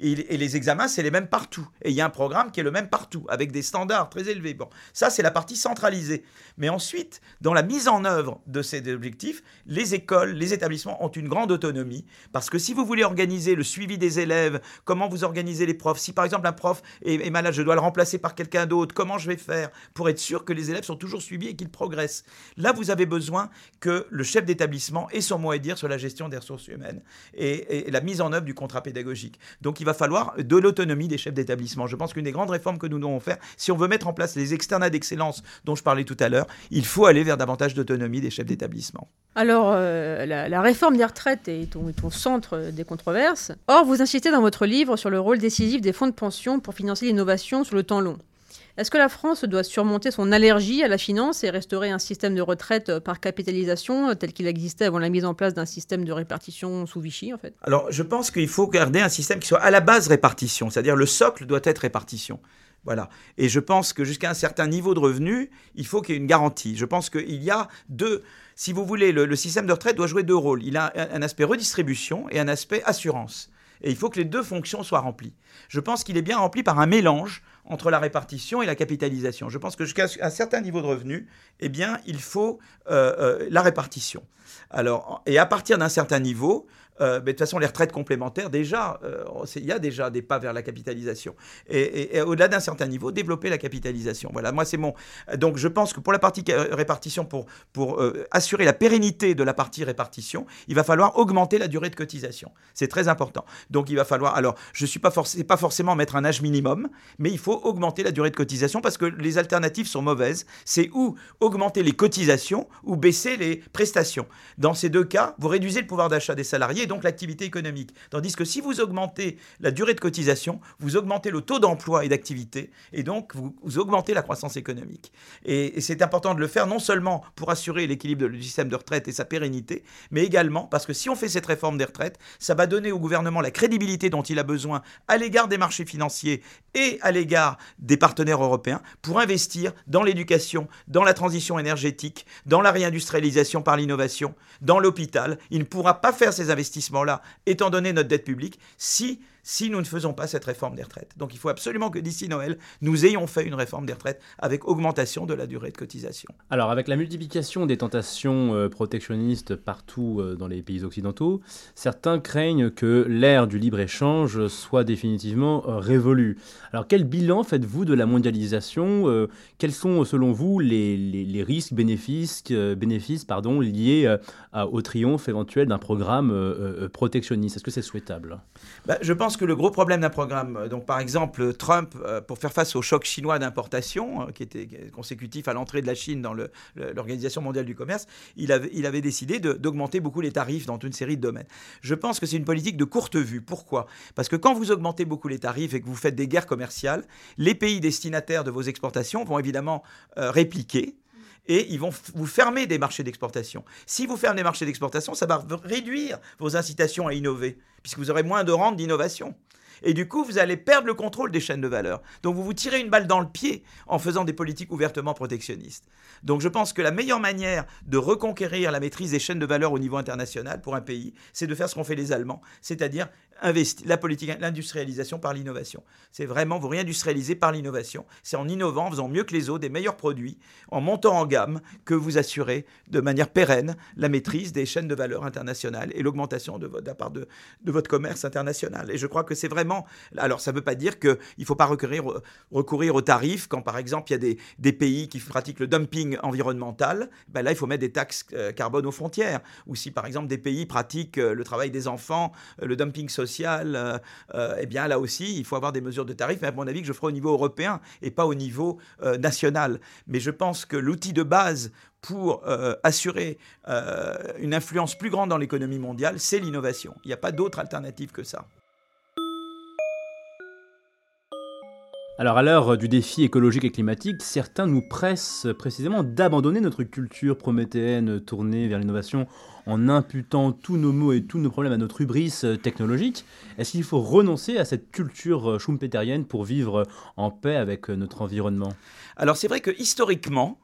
Et, les examens, c'est les mêmes partout. Et il y a un programme qui est le même partout, avec des standards très élevés. Bon, ça, c'est la partie centralisée. Mais ensuite, dans la mise en œuvre de ces objectifs, les écoles, les établissements ont une grande autonomie. Parce que si vous voulez organiser le suivi des élèves, comment vous organisez les profs, si par exemple un prof est, malade, je dois le remplacer par quelqu'un d'autre, comment je vais faire pour être sûr que les élèves sont toujours suivis et qu'ils progressent? Là, vous avez besoin que le chef d'établissement ait son mot à dire sur la gestion des ressources humaines et, et la mise en œuvre du contrat pédagogique. Donc, il va falloir de l'autonomie des chefs d'établissement. Je pense qu'une des grandes réformes que nous devons faire, si on veut mettre en place les externats d'excellence dont je parlais tout à l'heure, il faut aller vers davantage d'autonomie des chefs d'établissement. Alors, euh, la, réforme des retraites est au, centre des controverses. Or, vous insistez dans votre livre sur le rôle décisif des fonds de pension pour financer l'innovation sur le temps long. Est-ce que la France doit surmonter son allergie à la finance et restaurer un système de retraite euh, par capitalisation euh, tel qu'il existait avant la mise en place d'un système de répartition sous Vichy en fait? Alors je pense qu'il faut garder un système qui soit à la base répartition, c'est-à-dire le socle doit être répartition. Voilà. Et je pense que jusqu'à un certain niveau de revenu, il faut qu'il y ait une garantie. Je pense qu'il y a deux. Si vous voulez, le, système de retraite doit jouer deux rôles. Il a un aspect redistribution et un aspect assurance. Et il faut que les deux fonctions soient remplies. Je pense qu'il est bien rempli par un mélange entre la répartition et la capitalisation. Je pense que jusqu'à un certain niveau de revenu, eh bien, il faut euh, euh, la répartition. Alors, et à partir d'un certain niveau, euh, mais de toute façon, les retraites complémentaires, déjà, euh, il y a déjà des pas vers la capitalisation. Et, au-delà d'un certain niveau, développer la capitalisation. Voilà, moi, c'est mon. Donc, je pense que pour la partie répartition, pour, pour euh, assurer la pérennité de la partie répartition, il va falloir augmenter la durée de cotisation. C'est très important. Donc, il va falloir. Alors, je ne suis pas, pas forcément mettre un âge minimum, mais il faut augmenter la durée de cotisation parce que les alternatives sont mauvaises. C'est ou augmenter les cotisations ou baisser les prestations. Dans ces deux cas, vous réduisez le pouvoir d'achat des salariés donc l'activité économique. Tandis que si vous augmentez la durée de cotisation, vous augmentez le taux d'emploi et d'activité, et donc vous, augmentez la croissance économique. Et, c'est important de le faire non seulement pour assurer l'équilibre du système de retraite et sa pérennité, mais également parce que si on fait cette réforme des retraites, ça va donner au gouvernement la crédibilité dont il a besoin à l'égard des marchés financiers et à l'égard des partenaires européens pour investir dans l'éducation, dans la transition énergétique, dans la réindustrialisation par l'innovation, dans l'hôpital. Il ne pourra pas faire ces investissements étant donné notre dette publique, si si nous ne faisons pas cette réforme des retraites. Donc il faut absolument que d'ici Noël, nous ayons fait une réforme des retraites avec augmentation de la durée de cotisation. Alors avec la multiplication des tentations euh, protectionnistes partout euh, dans les pays occidentaux, certains craignent que l'ère du libre-échange soit définitivement euh, révolue. Alors quel bilan faites-vous de la mondialisation Quels sont selon vous les, les, risques, bénéfices, bénéfices pardon, liés au triomphe éventuel d'un programme protectionniste? Est-ce que c'est souhaitable? Bah, Je pense pense que le gros problème d'un programme, euh, donc par exemple Trump, euh, pour faire face au choc chinois d'importation, euh, qui était consécutif à l'entrée de la Chine dans l'Organisation mondiale du commerce, il avait décidé d'augmenter beaucoup les tarifs dans une série de domaines. Je pense que c'est une politique de courte vue. Pourquoi? Parce que quand vous augmentez beaucoup les tarifs et que vous faites des guerres commerciales, les pays destinataires de vos exportations vont évidemment répliquer et ils vont vous fermer des marchés d'exportation. Si vous fermez des marchés d'exportation, ça va réduire vos incitations à innover, puisque vous aurez moins de rente d'innovation. Et du coup, vous allez perdre le contrôle des chaînes de valeur. Donc, vous vous tirez une balle dans le pied en faisant des politiques ouvertement protectionnistes. Donc, je pense que la meilleure manière de reconquérir la maîtrise des chaînes de valeur au niveau international pour un pays, c'est de faire ce qu'ont fait les Allemands, c'est-à-dire la politique, l'industrialisation par l'innovation. C'est vraiment, vous réindustrialisez par l'innovation. C'est en innovant, en faisant mieux que les autres, des meilleurs produits, en montant en gamme, que vous assurez de manière pérenne la maîtrise des chaînes de valeur internationales et l'augmentation de, de, part de, de, votre commerce international. Et je crois que c'est vraiment... Alors, ça ne veut pas dire qu'il ne faut pas recourir, recourir aux tarifs quand, par exemple, il y a des, pays qui pratiquent le dumping environnemental. Ben là, il faut mettre des taxes euh, carbone aux frontières. Ou si, par exemple, des pays pratiquent euh, le travail des enfants, euh, le dumping social, eh bien là aussi, il faut avoir des mesures de tarifs, mais à mon avis, que je ferai au niveau européen et pas au niveau national. Mais je pense que l'outil de base pour assurer une influence plus grande dans l'économie mondiale, c'est l'innovation. Il n'y a pas d'autre alternative que ça. Alors à l'heure du défi écologique et climatique, certains nous pressent précisément d'abandonner notre culture prométhéenne tournée vers l'innovation en imputant tous nos maux et tous nos problèmes à notre hubris technologique. Est-ce qu'il faut renoncer à cette culture schumpeterienne pour vivre en paix avec notre environnement? Alors c'est vrai que historiquement,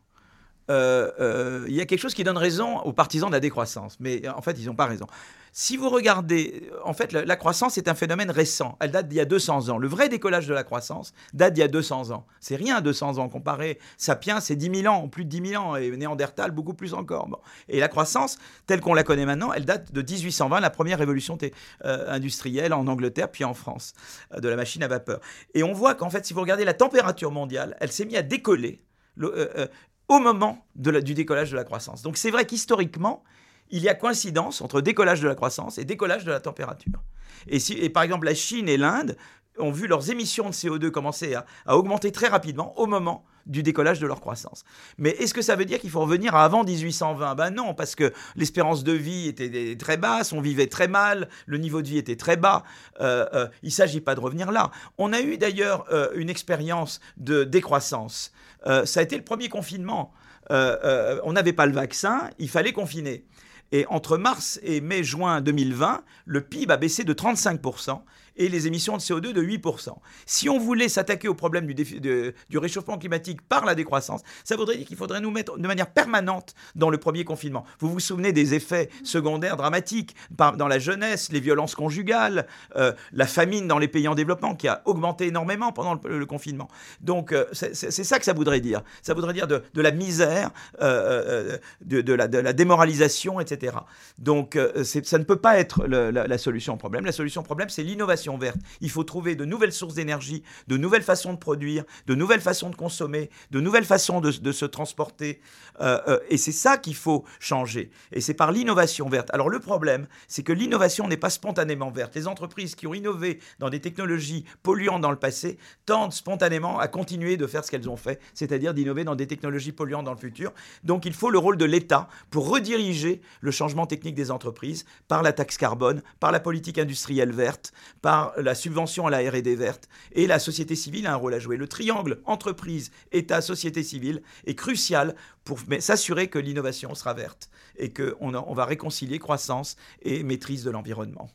il y a quelque chose qui donne raison aux partisans de la décroissance, mais en fait ils n'ont pas raison. Si vous regardez, en fait, la, croissance est un phénomène récent. Elle date d'il y a 200 ans. Le vrai décollage de la croissance date d'il y a 200 ans. C'est rien 200 ans comparé. Sapiens, c'est 10 000 ans, plus de 10 000 ans, et Néandertal, beaucoup plus encore. Et la croissance, telle qu'on la connaît maintenant, elle date de 1820, la première révolution euh, industrielle en Angleterre, puis en France, euh, de la machine à vapeur. Et on voit qu'en fait, si vous regardez la température mondiale, elle s'est mise à décoller euh, au moment du décollage de la croissance. Donc c'est vrai qu'historiquement, il y a coïncidence entre décollage de la croissance et décollage de la température. Et, si, et par exemple, la Chine et l'Inde ont vu leurs émissions de CO2 commencer à, augmenter très rapidement au moment du décollage de leur croissance. Mais est-ce que ça veut dire qu'il faut revenir à avant 1820 Ben non, parce que l'espérance de vie était très basse, on vivait très mal, le niveau de vie était très bas. Euh, euh, il ne s'agit pas de revenir là. On a eu d'ailleurs euh, une expérience de décroissance. ça a été le premier confinement. on n'avait pas le vaccin, il fallait confiner. Et entre mars et mai-juin 2020, le PIB a baissé de 35% et les émissions de CO2 de 8%. Si on voulait s'attaquer au problème du, réchauffement climatique par la décroissance, ça voudrait dire qu'il faudrait nous mettre de manière permanente dans le premier confinement. Vous vous souvenez des effets secondaires dramatiques dans la jeunesse, les violences conjugales, euh, la famine dans les pays en développement qui a augmenté énormément pendant le, confinement. Donc euh, c'est ça que ça voudrait dire. Ça voudrait dire de, la misère, euh, de, la, démoralisation, etc. Donc ça ne peut pas être la solution au problème. La solution au problème, c'est l'innovation verte. Il faut trouver de nouvelles sources d'énergie, de nouvelles façons de produire, de nouvelles façons de consommer, de nouvelles façons de, se transporter. Euh, euh, et c'est ça qu'il faut changer. Et c'est par l'innovation verte. Alors le problème, c'est que l'innovation n'est pas spontanément verte. Les entreprises qui ont innové dans des technologies polluantes dans le passé tendent spontanément à continuer de faire ce qu'elles ont fait, c'est-à-dire d'innover dans des technologies polluantes dans le futur. Donc il faut le rôle de l'État pour rediriger le changement technique des entreprises par la taxe carbone, par la politique industrielle verte, par la subvention à la R&D verte. Et la société civile a un rôle à jouer. Le triangle entreprise, État, société civile est crucial pour s'assurer que l'innovation sera verte et qu'on on va réconcilier croissance et maîtrise de l'environnement.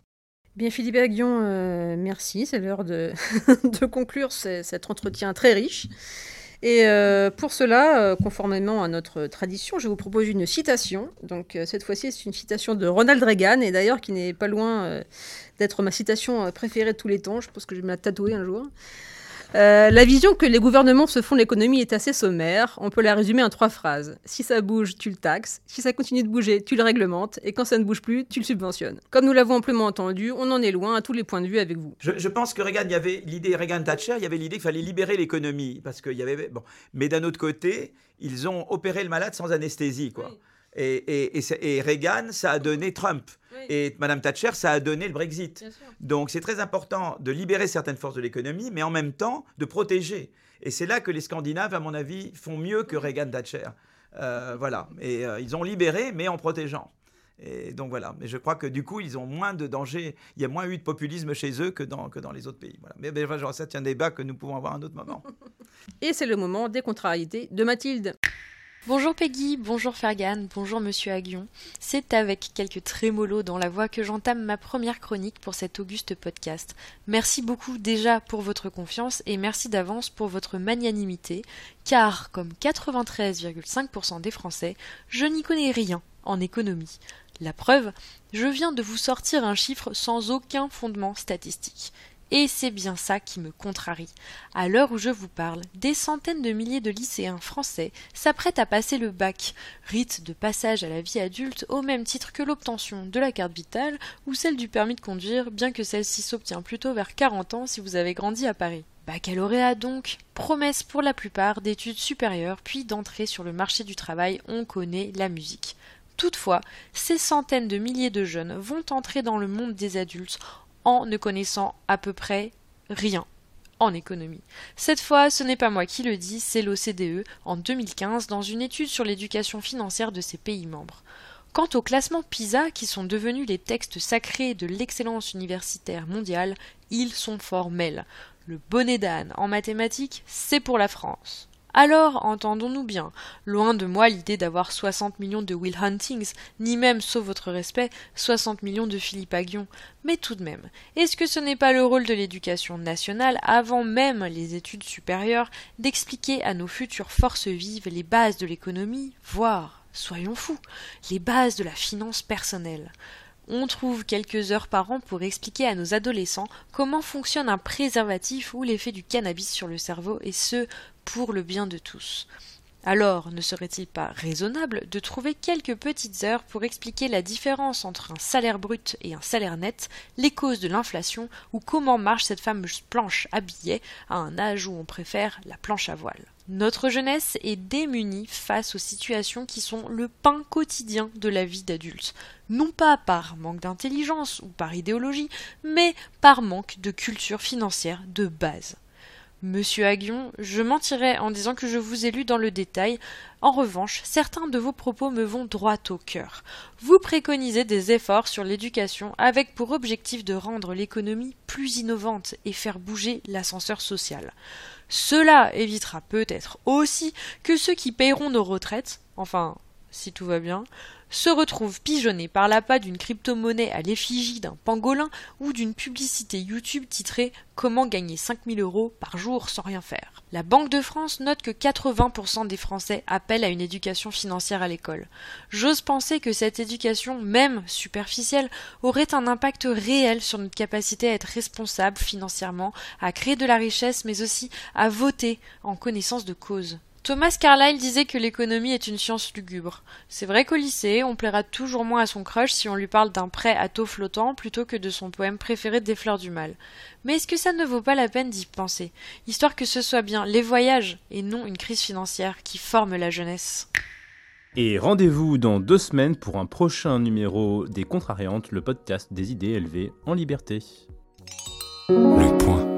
Bien, Philippe Aguillon, euh, merci. C'est l'heure de, de conclure cet entretien très riche. Et euh, pour cela, euh, conformément à notre tradition, je vous propose une citation. Donc cette fois-ci, c'est une citation de Ronald Reagan, et d'ailleurs qui n'est pas loin d'être ma citation euh, préférée de tous les temps. Je pense que je vais me la tatouer un jour. Euh, la vision que les gouvernements se font de l'économie est assez sommaire. On peut la résumer en trois phrases. Si ça bouge, tu le taxes. Si ça continue de bouger, tu le réglementes. Et quand ça ne bouge plus, tu le subventionnes. Comme nous l'avons amplement entendu, on en est loin à tous les points de vue avec vous. Je, pense que Reagan, il y avait l'idée Reagan-Thatcher, il y avait l'idée qu'il fallait libérer l'économie. Parce qu'il y avait. Bon. Mais d'un autre côté, ils ont opéré le malade sans anesthésie, quoi. Et, et, Reagan, ça a donné Trump. Et Madame Thatcher, ça a donné le Brexit. Donc c'est très important de libérer certaines forces de l'économie, mais en même temps de protéger. Et c'est là que les Scandinaves, à mon avis, font mieux que Reagan Thatcher. Euh, voilà. Et euh, ils ont libéré, mais en protégeant. Et donc voilà. Mais je crois que du coup, ils ont moins de danger. Il y a moins eu de populisme chez eux que dans, que dans les autres pays. Voilà. Mais, mais enfin, c'est un débat que nous pouvons avoir à un autre moment. Et c'est le moment des contrariétés de Mathilde. Bonjour Peggy, bonjour Fergan, bonjour Monsieur Aguillon. C'est avec quelques trémolos dans la voix que j'entame ma première chronique pour cet auguste podcast. Merci beaucoup déjà pour votre confiance et merci d'avance pour votre magnanimité, car comme 93,5% des Français, je n'y connais rien en économie. La preuve, je viens de vous sortir un chiffre sans aucun fondement statistique. Et c'est bien ça qui me contrarie. À l'heure où je vous parle, des centaines de milliers de lycéens français s'apprêtent à passer le bac, rite de passage à la vie adulte au même titre que l'obtention de la carte vitale ou celle du permis de conduire, bien que celle-ci s'obtient plutôt vers 40 ans si vous avez grandi à Paris. Baccalauréat donc, promesse pour la plupart d'études supérieures puis d'entrée sur le marché du travail, on connaît la musique. Toutefois, ces centaines de milliers de jeunes vont entrer dans le monde des adultes en ne connaissant à peu près rien en économie. Cette fois, ce n'est pas moi qui le dis, c'est l'OCDE en 2015 dans une étude sur l'éducation financière de ses pays membres. Quant aux classements PISA, qui sont devenus les textes sacrés de l'excellence universitaire mondiale, ils sont formels. Le bonnet d'âne en mathématiques, c'est pour la France. Alors, entendons-nous bien, loin de moi l'idée d'avoir 60 millions de Will Huntings, ni même, sauf votre respect, 60 millions de Philippe Aguillon. Mais tout de même, est-ce que ce n'est pas le rôle de l'éducation nationale, avant même les études supérieures, d'expliquer à nos futures forces vives les bases de l'économie, voire, soyons fous, les bases de la finance personnelle on trouve quelques heures par an pour expliquer à nos adolescents comment fonctionne un préservatif ou l'effet du cannabis sur le cerveau, et ce, pour le bien de tous. Alors, ne serait-il pas raisonnable de trouver quelques petites heures pour expliquer la différence entre un salaire brut et un salaire net, les causes de l'inflation ou comment marche cette fameuse planche à billets à un âge où on préfère la planche à voile? Notre jeunesse est démunie face aux situations qui sont le pain quotidien de la vie d'adulte, non pas par manque d'intelligence ou par idéologie, mais par manque de culture financière de base. Monsieur Aguillon, je mentirais en disant que je vous ai lu dans le détail. En revanche, certains de vos propos me vont droit au cœur. Vous préconisez des efforts sur l'éducation avec pour objectif de rendre l'économie plus innovante et faire bouger l'ascenseur social. Cela évitera peut-être aussi que ceux qui paieront nos retraites, enfin, si tout va bien, se retrouve pigeonné par l'appât d'une crypto-monnaie à l'effigie d'un pangolin ou d'une publicité YouTube titrée Comment gagner 5000 euros par jour sans rien faire. La Banque de France note que 80% des Français appellent à une éducation financière à l'école. J'ose penser que cette éducation, même superficielle, aurait un impact réel sur notre capacité à être responsable financièrement, à créer de la richesse, mais aussi à voter en connaissance de cause. Thomas Carlyle disait que l'économie est une science lugubre. C'est vrai qu'au lycée, on plaira toujours moins à son crush si on lui parle d'un prêt à taux flottant plutôt que de son poème préféré des fleurs du mal. Mais est-ce que ça ne vaut pas la peine d'y penser, histoire que ce soit bien les voyages et non une crise financière qui forme la jeunesse Et rendez-vous dans deux semaines pour un prochain numéro des Contrariantes, le podcast des idées élevées en liberté. Le point.